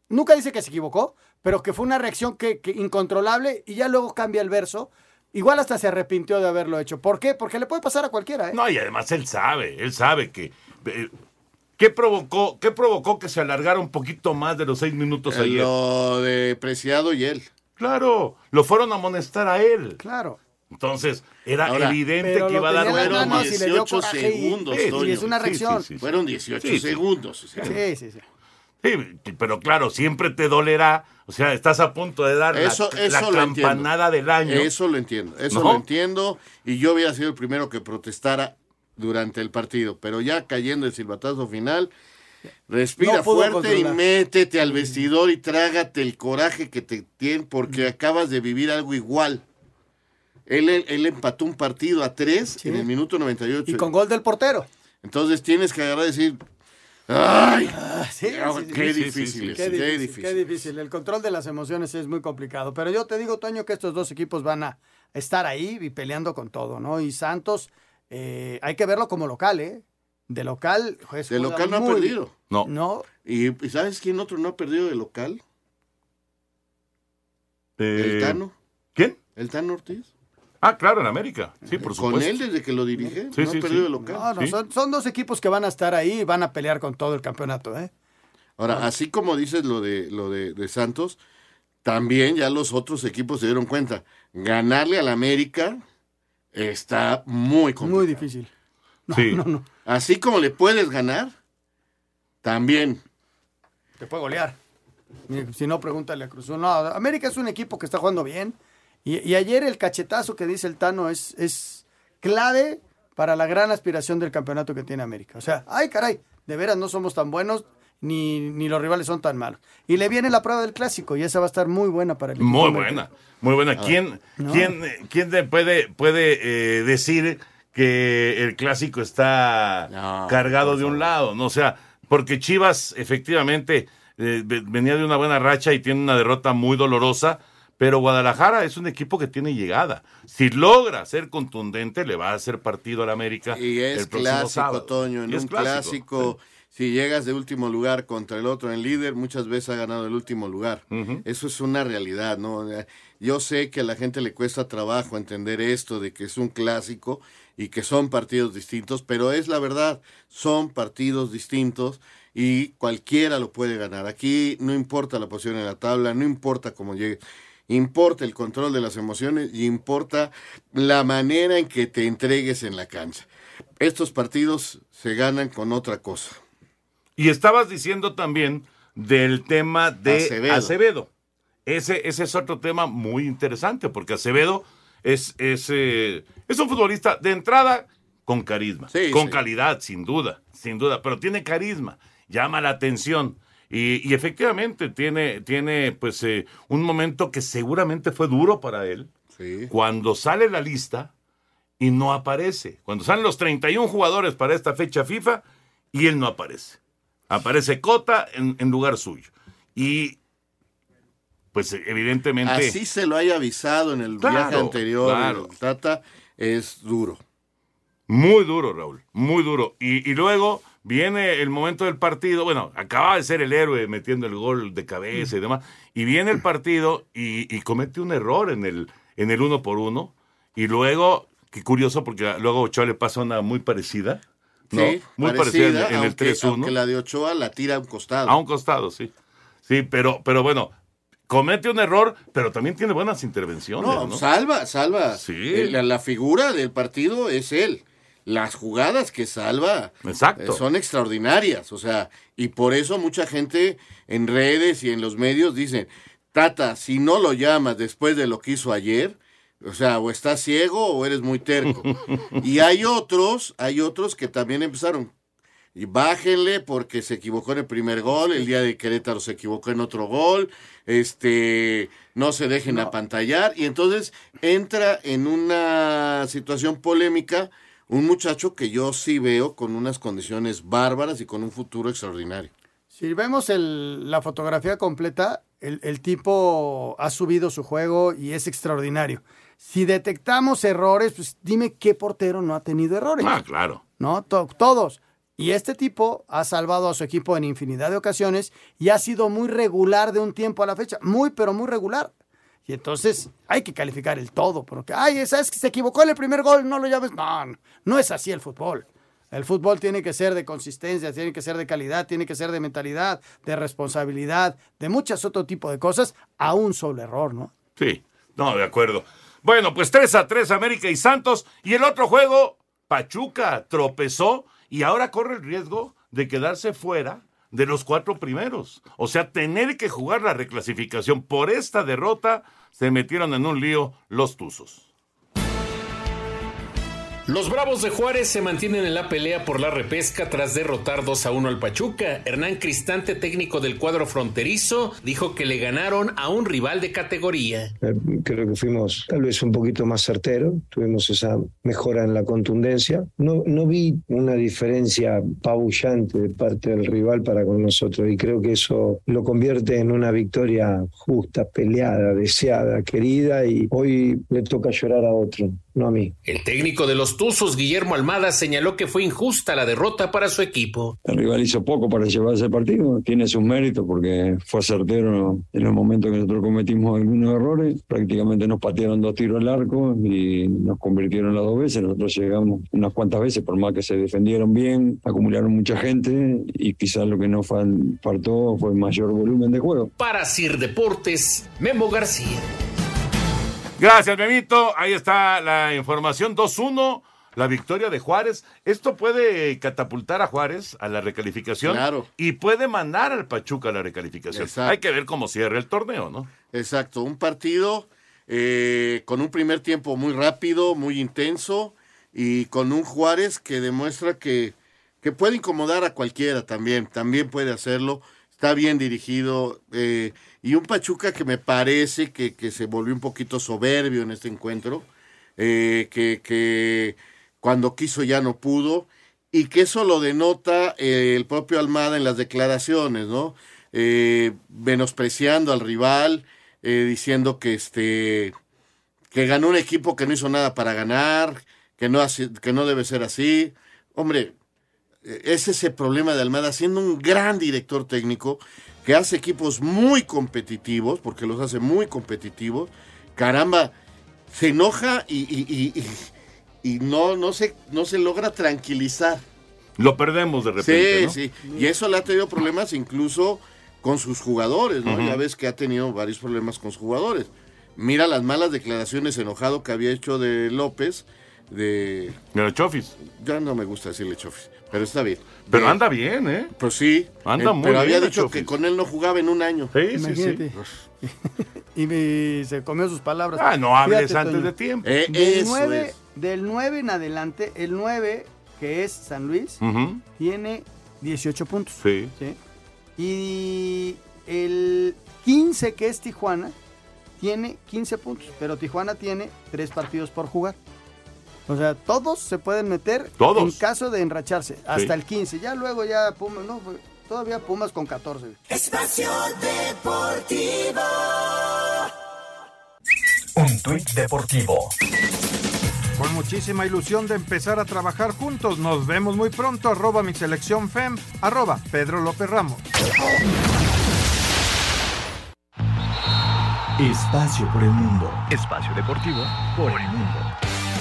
Nunca dice que se equivocó, pero que fue una reacción que, que incontrolable y ya luego cambia el verso. Igual hasta se arrepintió de haberlo hecho. ¿Por qué? Porque le puede pasar a cualquiera, ¿eh? No, y además él sabe, él sabe que... eh, ¿Qué provocó, ¿Qué provocó que se alargara un poquito más de los seis minutos Eh, ayer? Lo de Preciado y él. Claro, lo fueron a amonestar a él. Claro. Entonces, era Ahora, evidente que iba a dar tenía en las vuelo manos más. y le dio 18 coraje y- segundos, sí, sí, Toño. es una reacción. sí, sí. Fueron 18 Sí, sí. segundos. o sea. Sí, sí, sí. Sí, pero claro, siempre te dolerá. O sea, estás a punto de dar la- Eso, la, eso lo campanada del año. Eso lo entiendo. Eso ¿No? lo entiendo. Y yo hubiera sido el primero que protestara durante el partido. Pero ya cayendo el silbatazo final, respira No fuerte y métete al vestidor y trágate el coraje que te tiene porque acabas de vivir algo igual. Él, él, él empató un partido a tres Sí. en el minuto 98. Y con gol del portero. Entonces tienes que agarrar y decir, ¡ay! Sí, Ah, sí, sí, qué sí, difícil, sí, sí. es, Qué qué difícil, qué difícil. El control de las emociones es muy complicado. Pero yo te digo, Toño, que estos dos equipos van a estar ahí y peleando con todo, ¿no? Y Santos, eh, hay que verlo como local, ¿eh? De local, pues, De local no ha perdido. No. No, ¿Y, y sabes quién otro no ha perdido de local? Eh, El Tano. ¿Quién? El Tano Ortiz. Ah, claro, en América. Sí, por Con supuesto. él desde que lo dirige. Sí, no sí, ha perdido sí. local. no, no, son, son dos equipos que van a estar ahí y van a pelear con todo el campeonato, ¿eh? Ahora, así como dices lo de lo de, de Santos, también ya los otros equipos se dieron cuenta. Ganarle al América está muy complicado. Muy difícil. No, Sí. no, no. Así como le puedes ganar, también. Te puede golear. Si no, pregúntale a Cruz. No, América es un equipo que está jugando bien. Y, y ayer el cachetazo que dice el Tano es, es clave para la gran aspiración del campeonato que tiene América. O sea, ay caray, de veras no somos tan buenos ni, ni los rivales son tan malos. Y le viene la prueba del clásico y esa va a estar muy buena para el equipo. Muy buena, muy buena. Ah. ¿Quién, No. quién, quién te puede, puede eh, decir que el clásico está cargado de un lado? No, o sea, porque Chivas efectivamente eh, ve- venía de una buena racha y tiene una derrota muy dolorosa, pero Guadalajara es un equipo que tiene llegada. Si logra ser contundente, le va a hacer partido al América. Y es el clásico, sábado. Toño. En un clásico, si llegas de último lugar contra el otro en líder, muchas veces ha ganado el último lugar. Eso es una realidad, ¿no? Yo sé que a la gente le cuesta trabajo entender esto de que es un clásico y que son partidos distintos, pero es la verdad, son partidos distintos y cualquiera lo puede ganar. Aquí no importa la posición en la tabla, no importa cómo llegue. Importa el control de las emociones y importa la manera en que te entregues en la cancha. Estos partidos se ganan con otra cosa. Y estabas diciendo también del tema de Acevedo. Acevedo. Ese, ese es otro tema muy interesante, porque Acevedo es, es, eh, es un futbolista de entrada con carisma, Sí, con sí. calidad, sin duda, sin duda, pero tiene carisma, llama la atención. Y, y efectivamente tiene, tiene pues eh, un momento que seguramente fue duro para él, cuando sale la lista y no aparece. Cuando salen los 31 jugadores para esta fecha FIFA y él no aparece. Aparece Cota en, en lugar suyo. Y pues evidentemente... Así se lo haya avisado en el Claro, viaje anterior. claro. el Tata es duro. Muy duro, Raúl, muy duro. Y, y luego viene el momento del partido. Bueno, acaba de ser el héroe metiendo el gol de cabeza y demás. Y viene el partido y, y comete un error en el, en el uno por uno. Y luego, qué curioso, porque luego a Ochoa le pasa una muy parecida. ¿no? Sí, muy parecida, en- en, el aunque, 3-1. aunque la de Ochoa la tira a un costado. A un costado, sí. Sí, pero, pero bueno, comete un error, pero también tiene buenas intervenciones. No, No, salva, salva. Sí. Eh, La, la figura del partido es él. Las jugadas que salva Exacto. eh, son extraordinarias. O sea, y por eso mucha gente en redes y en los medios dicen, Tata, si no lo llamas después de lo que hizo ayer, o sea, o estás ciego o eres muy terco. <laughs> y hay otros, hay otros que también empezaron. Y bájenle porque se equivocó en el primer gol, el día de Querétaro se equivocó en otro gol, este, no se dejen apantallar y entonces entra en una situación polémica un muchacho que yo sí veo con unas condiciones bárbaras y con un futuro extraordinario. Si vemos el- la fotografía completa, el, el tipo ha subido su juego y es extraordinario. Si detectamos errores, pues dime qué portero no ha tenido errores. Ah, claro. ¿no? To- todos. Y este tipo ha salvado a su equipo en infinidad de ocasiones y ha sido muy regular de un tiempo a la fecha. Muy, pero muy regular. Y entonces hay que calificar el todo. Porque, ay, ¿sabes que se equivocó en el primer gol? No lo llames. No, no, no es así el fútbol. El fútbol tiene que ser de consistencia, tiene que ser de calidad, tiene que ser de mentalidad, de responsabilidad, de muchas otro tipo de cosas, a un solo error, ¿no? Sí, no, de acuerdo. Bueno, pues 3 a 3 América y Santos. Y el otro juego, Pachuca tropezó y ahora corre el riesgo de quedarse fuera de los cuatro primeros. O sea, tener que jugar la reclasificación por esta derrota, se metieron en un lío los Tuzos. Los Bravos de Juárez se mantienen en la pelea por la repesca tras derrotar 2 a 1 al Pachuca. Hernán Cristante, técnico del cuadro fronterizo, dijo que le ganaron a un rival de categoría. Eh, Creo que fuimos tal vez un poquito más certeros, tuvimos esa mejora en la contundencia. No, no vi una diferencia pabullante de parte del rival para con nosotros y creo que eso lo convierte en una victoria justa, peleada, deseada, querida y hoy le toca llorar a otro. No a mí. El técnico de los Tuzos, Guillermo Almada, señaló que fue injusta la derrota para su equipo. El rival hizo poco para llevar ese partido, tiene sus méritos porque fue certero en el momento que nosotros cometimos algunos errores, prácticamente nos patearon dos tiros al arco y nos convirtieron las dos veces, nosotros llegamos unas cuantas veces, por más que se defendieron bien, acumularon mucha gente y quizás lo que nos faltó fue mayor volumen de juego. Para Sir Deportes, Memo García. Gracias, Memito. Ahí está la información 2-1. La victoria de Juárez. Esto puede catapultar a Juárez a la recalificación. Claro. Y puede mandar al Pachuca a la recalificación. Exacto. Hay que ver cómo cierra el torneo, ¿no? Exacto. Un partido eh, con un primer tiempo muy rápido, muy intenso. Y con un Juárez que demuestra que, que puede incomodar a cualquiera también. También puede hacerlo. Está bien dirigido. Eh, y un Pachuca que me parece que, que, se volvió un poquito soberbio en este encuentro, eh, que, que, cuando quiso ya no pudo, y que eso lo denota eh, el propio Almada en las declaraciones, ¿no? Eh, menospreciando al rival, diciendo que este que ganó un equipo que no hizo nada para ganar, que no, que no debe ser así. Hombre, es ese problema de Almada, siendo un gran director técnico, que hace equipos muy competitivos, porque los hace muy competitivos, caramba, se enoja y, y, y, y no, no, se, no se logra tranquilizar. Lo perdemos de repente. Sí, sí. Y eso le ha tenido problemas incluso con sus jugadores, ¿no? Uh -huh. Ya ves que ha tenido varios problemas con sus jugadores. Mira las malas declaraciones enojado que había hecho de López, de... De Chofis. Ya no me gusta decirle Chofis, pero está bien. Pero de, anda bien, ¿eh? Pues sí. Anda eh, muy Pero bien, había dicho Chofis. que con él no jugaba en un año. Sí, Imagínate. sí, sí. <laughs> y me, se comió sus palabras. Ah, no hables Fíjate, antes Toño. de tiempo. Eh, Del eso 9, es. del 9 en adelante, el 9, que es San Luis, Ujú. tiene 18 puntos. Sí. ¿sí? Y el 15, que es Tijuana, tiene 15 puntos. Pero Tijuana tiene 3 partidos por jugar. O sea, todos se pueden meter Todos. en caso de enracharse. Hasta Sí. el 15. Ya luego ya Pumas, no, pues, todavía Pumas con 14. Espacio Deportivo. Un tuit deportivo. Con muchísima ilusión de empezar a trabajar juntos. Nos vemos muy pronto. Arroba mi selección FEM. Arroba Pedro López Ramos. Espacio por el mundo. Espacio deportivo por el mundo.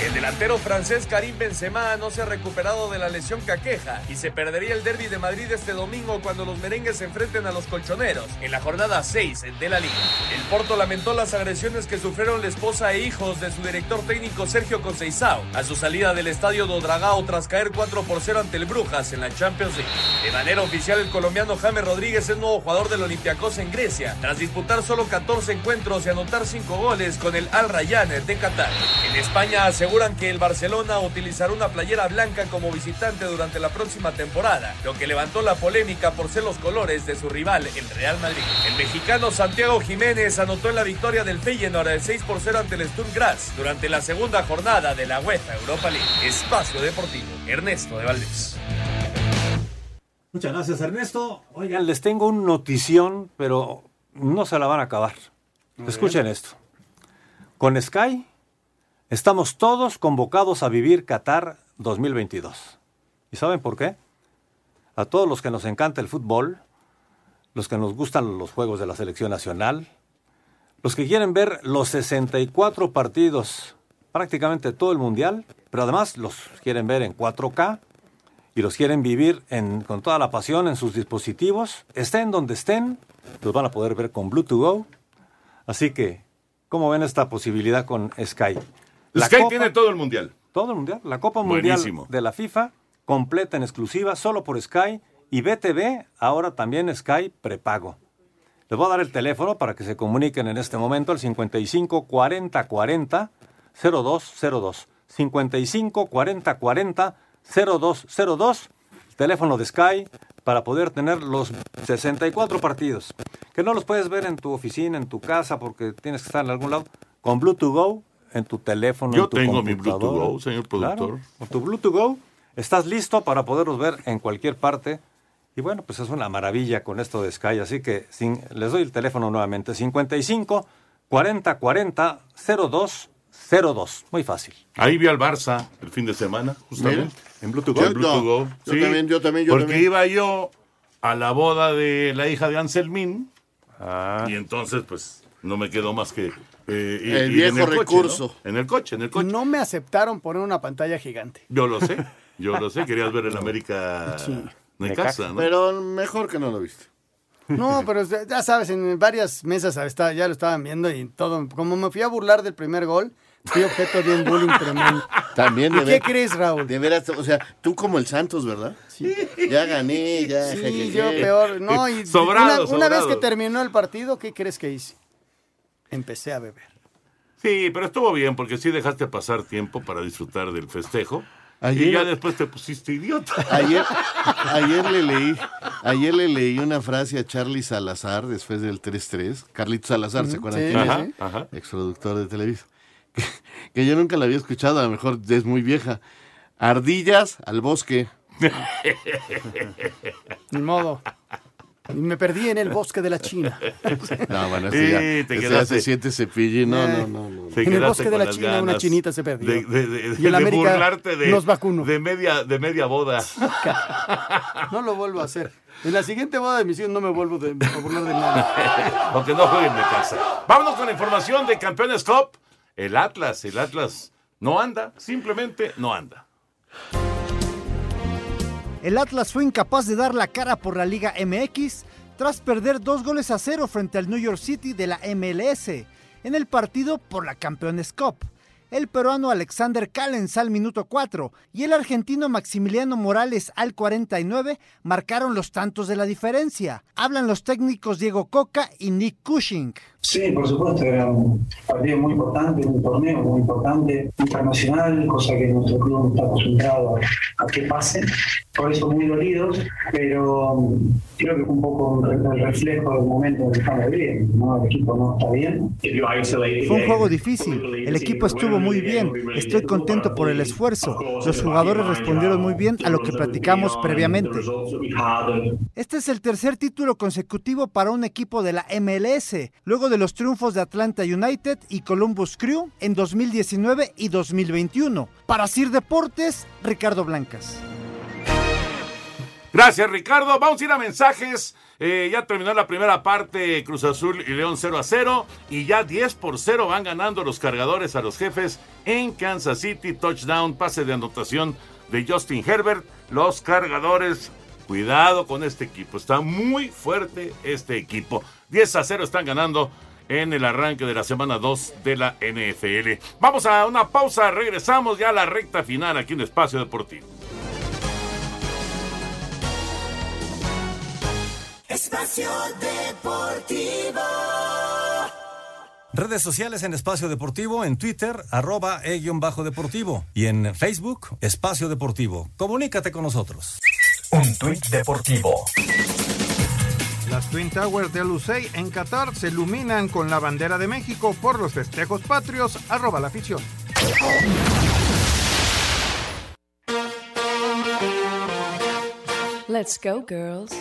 El delantero francés Karim Benzema no se ha recuperado de la lesión que aqueja y se perdería el derby de Madrid este domingo cuando los merengues se enfrenten a los colchoneros en la jornada 6 de la liga. El Porto lamentó las agresiones que sufrieron la esposa e hijos de su director técnico Sergio Conceição a su salida del estadio do Dragao tras caer 4 por 0 ante el Brujas en la Champions League. De manera oficial el colombiano James Rodríguez es nuevo jugador del Olympiacos en Grecia tras disputar solo 14 encuentros y anotar 5 goles con el Al Rayyan de Qatar. En España aseguran que el Barcelona utilizará una playera blanca como visitante durante la próxima temporada, lo que levantó la polémica por ser los colores de su rival, el Real Madrid. El mexicano Santiago Jiménez anotó en la victoria del Feyenoord el 6 por 0 ante el Sturm Graz durante la segunda jornada de la UEFA Europa League. Espacio Deportivo, Ernesto de Valdés. Muchas gracias, Ernesto. Oigan, les tengo un notición, pero no se la van a acabar. Escuchen esto. Con Sky estamos todos convocados a vivir Qatar 2022. ¿Y saben por qué? A todos los que nos encanta el fútbol, los que nos gustan los juegos de la selección nacional, los que quieren ver los 64 partidos, prácticamente todo el mundial, pero además los quieren ver en 4K y los quieren vivir con toda la pasión en sus dispositivos, estén donde estén, los van a poder ver con Bluetooth Go. Así que, ¿cómo ven esta posibilidad con Sky? La Sky Copa- tiene todo el mundial. todo el mundial, la Copa Mundial Buenísimo. de la FIFA, completa en exclusiva, solo por Sky y BTV, ahora también Sky prepago. Les voy a dar el teléfono para que se comuniquen en este momento al 55 40 40 0202. 55 40 40 0202, el teléfono de Sky para poder tener los 64 partidos. Que no los puedes ver en tu oficina, en tu casa, porque tienes que estar en algún lado. Con Bluetooth Go, en tu teléfono, Yo en tu tengo mi Bluetooth. Go, señor productor. Claro, con tu Bluetooth Go estás listo para poderlos ver en cualquier parte. Y bueno, pues es una maravilla con esto de Sky. Así que sin- les doy el teléfono nuevamente. 55 40 40 02 0-2, muy fácil. Ahí vi al Barça el fin de semana, justamente. Mira. En Bluetooth Yo en Blue to no. Go. Yo también, yo también, yo porque también. iba yo a la boda de la hija de Anselmín. Ah. Y entonces, pues, no me quedó más que. Eh, El ir en viejo coche, recurso. ¿no? En el coche, en el coche. No me aceptaron poner una pantalla gigante. Yo lo sé, yo lo sé. <laughs> Querías ver el América Necaxa, ¿no? Pero mejor que no lo viste. No, <laughs> pero ya sabes, en varias mesas ya lo estaban viendo y todo. Como me fui a burlar del primer gol, fui objeto de un bullying tremendo. <laughs> También ¿Y de qué ver- crees, Raúl? De veras, o sea, tú como el Santos, ¿verdad? Sí. Ya gané, ya. Sí, jejeje. yo peor. No, y Sobrado, una, una vez que terminó el partido, ¿qué crees que hice? Empecé a beber. Sí, pero estuvo bien porque sí dejaste pasar tiempo para disfrutar del festejo. Ayer- Y ya después te pusiste idiota. Ayer, ayer le leí, ayer le leí una frase a Charlie Salazar después del 3-3. Carlitos Salazar, ¿se acuerdan sí, quién es? ajá, ajá. Exproductor de Televisa. Que, que yo nunca la había escuchado, a lo mejor es muy vieja. Ardillas al bosque. <laughs> Ni modo. Y me perdí en el bosque de la China. <laughs> No, bueno, Sí, ese ya, te ese ya quedaste- se siente cepillín. No, no, no. no. Te En el bosque de la China una chinita se perdió. De, de- de- Y el de América burlarte de, nos vacunó. de media, de media boda. <laughs> No lo vuelvo a hacer. En la siguiente boda de mis hijos no me vuelvo de- a burlar de nada. <laughs> Aunque no jueguen de casa. Vámonos con la información de Campeones Cup. El Atlas, el Atlas no anda, simplemente no anda. El Atlas fue incapaz de dar la cara por la Liga MX tras perder dos goles a cero frente al New York City de la MLS en el partido por la Campeones Cup. El peruano Alexander Callens al minuto 4 y el argentino Maximiliano Morales al 49 marcaron los tantos de la diferencia. Hablan los técnicos Diego Coca y Nick Cushing. Sí, por supuesto, era un partido muy importante, un torneo muy importante, internacional, cosa que nuestro club no está acostumbrado a, que pase. Por eso muy dolidos, pero um, creo que fue un poco el reflejo del momento en el que estamos viviendo. ¿no? El equipo no está bien. Fue un juego difícil, el equipo estuvo muy bien, estoy contento por el esfuerzo, los jugadores respondieron muy bien a lo que platicamos previamente. Este es el tercer título consecutivo para un equipo de la MLS, luego de los triunfos de Atlanta United y Columbus Crew en 2019 y 2021. Para Sir Deportes, Ricardo Blancas. Gracias, Ricardo. Vamos a ir a mensajes. Eh, ya terminó la primera parte, Cruz Azul y León 0 a 0. Y ya 10 por 0 van ganando los cargadores a los jefes en Kansas City. Touchdown, pase de anotación de Justin Herbert. Los cargadores, cuidado con este equipo. Está muy fuerte este equipo. 10 a 0 están ganando en el arranque de la semana 2 de la NFL. Vamos a una pausa, regresamos ya a la recta final aquí en Espacio Deportivo. Espacio Deportivo. Redes sociales en Espacio Deportivo, en Twitter, arroba e-bajo deportivo y en Facebook, Espacio Deportivo. Comunícate con nosotros. Un tuit deportivo. Las Twin Towers de Lucey en Qatar se iluminan con la bandera de México por los festejos patrios. Arroba la afición. Let's go, girls.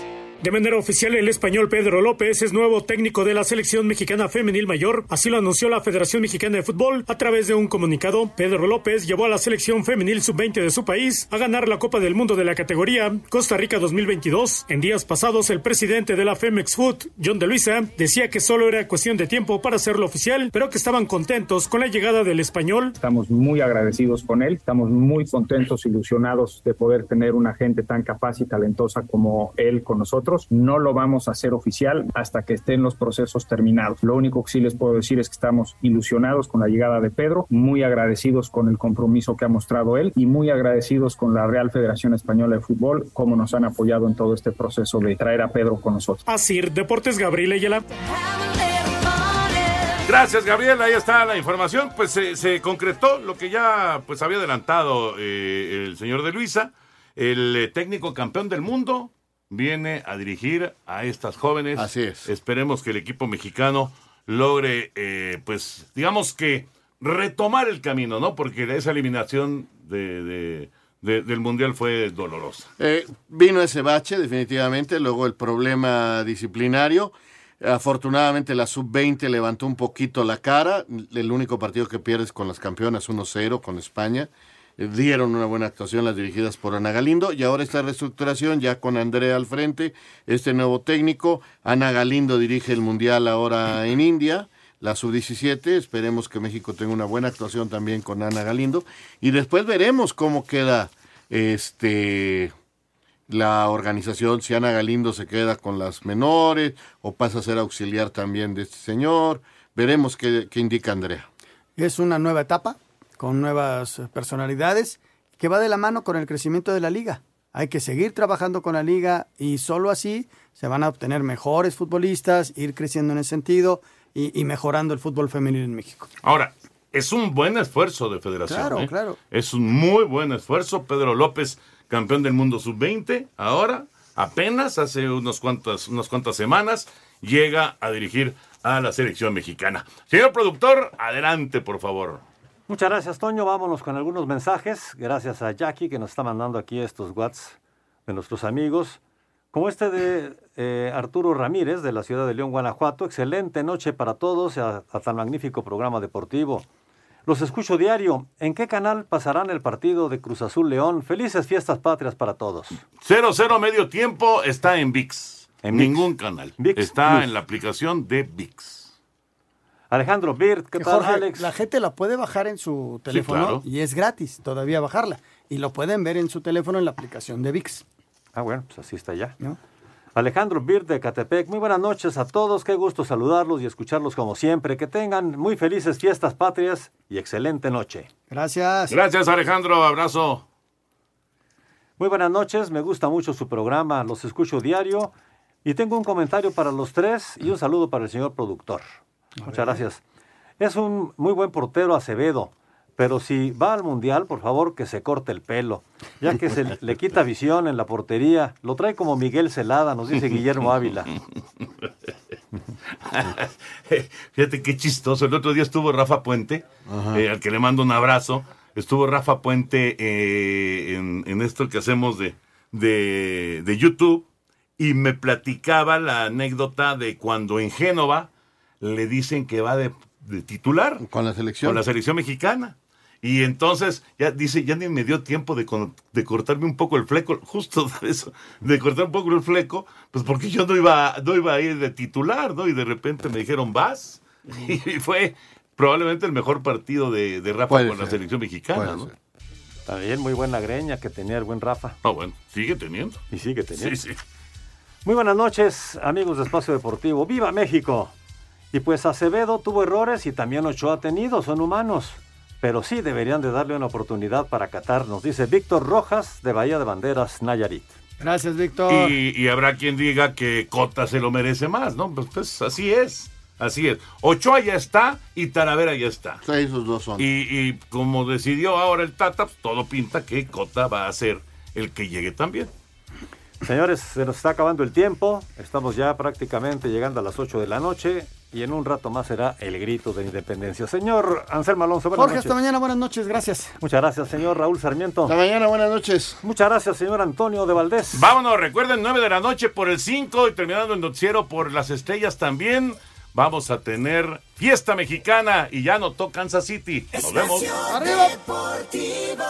De manera oficial, el español Pedro López es nuevo técnico de la selección mexicana femenil mayor. Así lo anunció la Federación Mexicana de Fútbol a través de un comunicado. Pedro López llevó a la selección femenil sub-20 de su país a ganar la Copa del Mundo de la categoría Costa Rica 2022. En días pasados, el presidente de la Femex Food, John de Luisa, decía que solo era cuestión de tiempo para hacerlo oficial, pero que estaban contentos con la llegada del español. Estamos muy agradecidos con él, estamos muy contentos, ilusionados de poder tener una gente tan capaz y talentosa como él con nosotros. No lo vamos a hacer oficial hasta que estén los procesos terminados. Lo único que sí les puedo decir es que estamos ilusionados con la llegada de Pedro, muy agradecidos con el compromiso que ha mostrado él y muy agradecidos con la Real Federación Española de Fútbol, como nos han apoyado en todo este proceso de traer a Pedro con nosotros. Así, Deportes Gabriel Ayala. Gracias, Gabriel. Ahí está la información. Pues se, se concretó lo que ya pues había adelantado eh, el señor de Luisa. El eh, técnico campeón del mundo viene a dirigir a estas jóvenes. Así es. Esperemos que el equipo mexicano logre, eh, pues, digamos que retomar el camino, ¿no? Porque esa eliminación de, de- de- del Mundial fue dolorosa. Eh, vino ese bache, definitivamente, luego el problema disciplinario. Afortunadamente la sub-20 levantó un poquito la cara. El único partido que pierdes con las campeonas 1-0 con España. Dieron una buena actuación las dirigidas por Ana Galindo y ahora esta reestructuración ya con Andrea al frente, este nuevo técnico. Ana Galindo dirige el Mundial ahora en India, la sub-17. Esperemos que México tenga una buena actuación también con Ana Galindo y después veremos cómo queda este la organización, si Ana Galindo se queda con las menores o pasa a ser auxiliar también de este señor. Veremos qué, qué indica Andrea. Es una nueva etapa con nuevas personalidades que va de la mano con el crecimiento de la liga. Hay que seguir trabajando con la liga y solo así se van a obtener mejores futbolistas, ir creciendo en ese sentido y, y mejorando el fútbol femenino en México. Ahora, es un buen esfuerzo de federación. Claro, ¿eh? claro. Es un muy buen esfuerzo. Pedro López, campeón del mundo sub-20, ahora, apenas hace unos cuantas, unas cuantas semanas, llega a dirigir a la selección mexicana. Señor productor, adelante, por favor. Muchas gracias, Toño. Vámonos con algunos mensajes. Gracias a Jackie que nos está mandando aquí estos WhatsApp de nuestros amigos. Como este de eh, Arturo Ramírez de la ciudad de León, Guanajuato. Excelente noche para todos a, a tan magnífico programa deportivo. Los escucho diario. ¿En qué canal pasarán el partido de Cruz Azul León? Felices fiestas patrias para todos. 0-0 medio tiempo está en VIX. En ViX. Ningún canal. ViX está Plus. en la aplicación de VIX. Alejandro Birt, ¿qué tal, Jorge, Alex? La gente la puede bajar en su teléfono claro. y es gratis todavía bajarla. Y lo pueden ver en su teléfono en la aplicación de VIX. Ah, bueno, pues así está ya. Alejandro Birt de Catepec, muy buenas noches a todos, qué gusto saludarlos y escucharlos como siempre. Que tengan muy felices fiestas patrias y excelente noche. Gracias. Gracias, Alejandro. Abrazo. Muy buenas noches, me gusta mucho su programa, los escucho diario y tengo un comentario para los tres y un saludo para el señor productor. Muchas gracias. Es un muy buen portero Acevedo, pero si va al Mundial, por favor que se corte el pelo, ya que se le quita visión en la portería. Lo trae como Miguel Celada, nos dice Guillermo Ávila. <laughs> Fíjate qué chistoso. El otro día estuvo Rafa Puente, eh, al que le mando un abrazo. Estuvo Rafa Puente eh, en, en esto que hacemos de, de, de YouTube y me platicaba la anécdota de cuando en Génova le dicen que va de, de titular. Con la selección. Con la selección mexicana. Y entonces, ya dice, ya ni me dio tiempo de, con- de cortarme un poco el fleco, <laughs> justo de eso, de cortar un poco el fleco, pues porque yo no iba, no iba a ir de titular, ¿no? Y de repente me dijeron, vas. <laughs> Y fue probablemente el mejor partido de, de Rafa Puede con la selección mexicana, puede ¿no? ser. También muy buena greña que tenía el buen Rafa. Ah, bueno, sigue teniendo. Y sigue teniendo. Sí, sí. Muy buenas noches, amigos de Espacio Deportivo. ¡Viva México! Y pues Acevedo tuvo errores y también Ochoa ha tenido, son humanos. Pero sí deberían de darle una oportunidad para Qatar, nos dice Víctor Rojas de Bahía de Banderas, Nayarit. Gracias, Víctor. Y, y habrá quien diga que Cota se lo merece más, ¿no? Pues, pues, así es, así es. Ochoa ya está y Talavera ya está. Sí, esos dos son. Y, y como decidió ahora el Tata, pues, todo pinta que Cota va a ser el que llegue también. Señores, se nos está acabando el tiempo. Estamos ya prácticamente llegando a las 8 de la noche y en un rato más será el grito de independencia. Señor Anselmo Alonso, buenas Jorge, noches. hasta mañana. Buenas noches. Gracias. Muchas gracias, señor Raúl Sarmiento. Hasta mañana, buenas noches. Muchas gracias, señor Antonio de Valdés. Vámonos, recuerden, 9 de la noche por el 5 y terminando el noticiero por las estrellas también. Vamos a tener fiesta mexicana y ya notó Kansas City. Nos vemos. Espacio Deportivo.